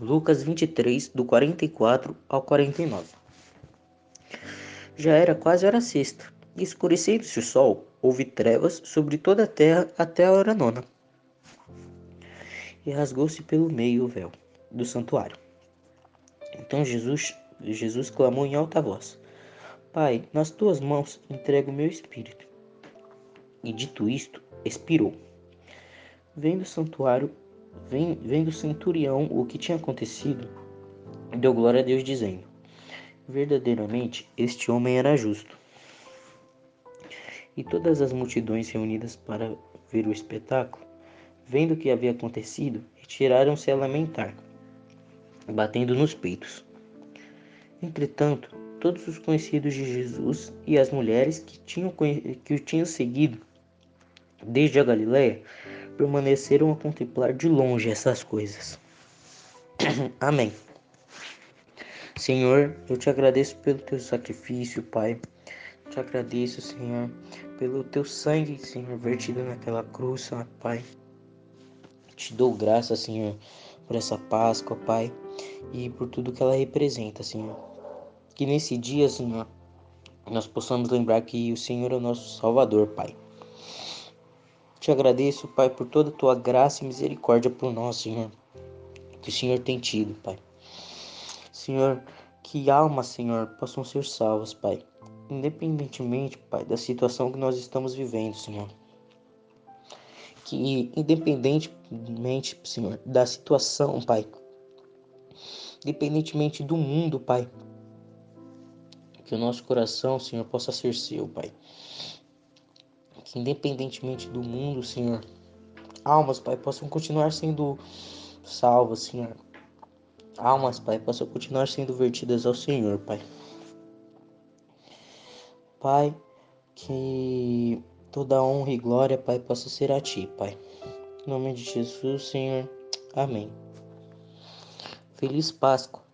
Lucas 23, do 44 ao 49. Já era quase hora sexta, e escurecendo-se o sol, houve trevas sobre toda a terra até a hora nona. E rasgou-se pelo meio o véu do santuário. Então Jesus, Jesus clamou em alta voz: Pai, nas tuas mãos entrego o meu espírito. E dito isto, expirou. Vendo o santuário, vendo o centurião o que tinha acontecido, deu glória a Deus, dizendo: Verdadeiramente este homem era justo. E todas as multidões reunidas para ver o espetáculo, vendo o que havia acontecido, retiraram-se a lamentar, batendo nos peitos. Entretanto, todos os conhecidos de Jesus e as mulheres que, tinham, que o tinham seguido desde a Galiléia permaneceram a contemplar de longe essas coisas. Amém. Senhor, eu te agradeço pelo teu sacrifício, Pai. Te agradeço, Senhor, pelo teu sangue, Senhor, vertido naquela cruz, Pai. Te dou graça, Senhor, por essa Páscoa, Pai, e por tudo que ela representa, Senhor. Que nesse dia, Senhor, nós possamos lembrar que o Senhor é o nosso Salvador, Pai. Te agradeço, Pai, por toda a tua graça e misericórdia por nós, Senhor, que o Senhor tem tido, Pai. Senhor, que almas, Senhor, possam ser salvas, Pai, independentemente, Pai, da situação que nós estamos vivendo, Senhor. Que independentemente, Senhor, da situação, Pai, independentemente do mundo, Pai, que o nosso coração, Senhor, possa ser seu, Pai que independentemente do mundo, Senhor, almas, Pai, possam continuar sendo salvas, Senhor. Almas, Pai, possam continuar sendo vertidas ao Senhor, Pai. Pai, que toda honra e glória, Pai, possa ser a Ti, Pai. Em nome de Jesus, Senhor. Amém. Feliz Páscoa.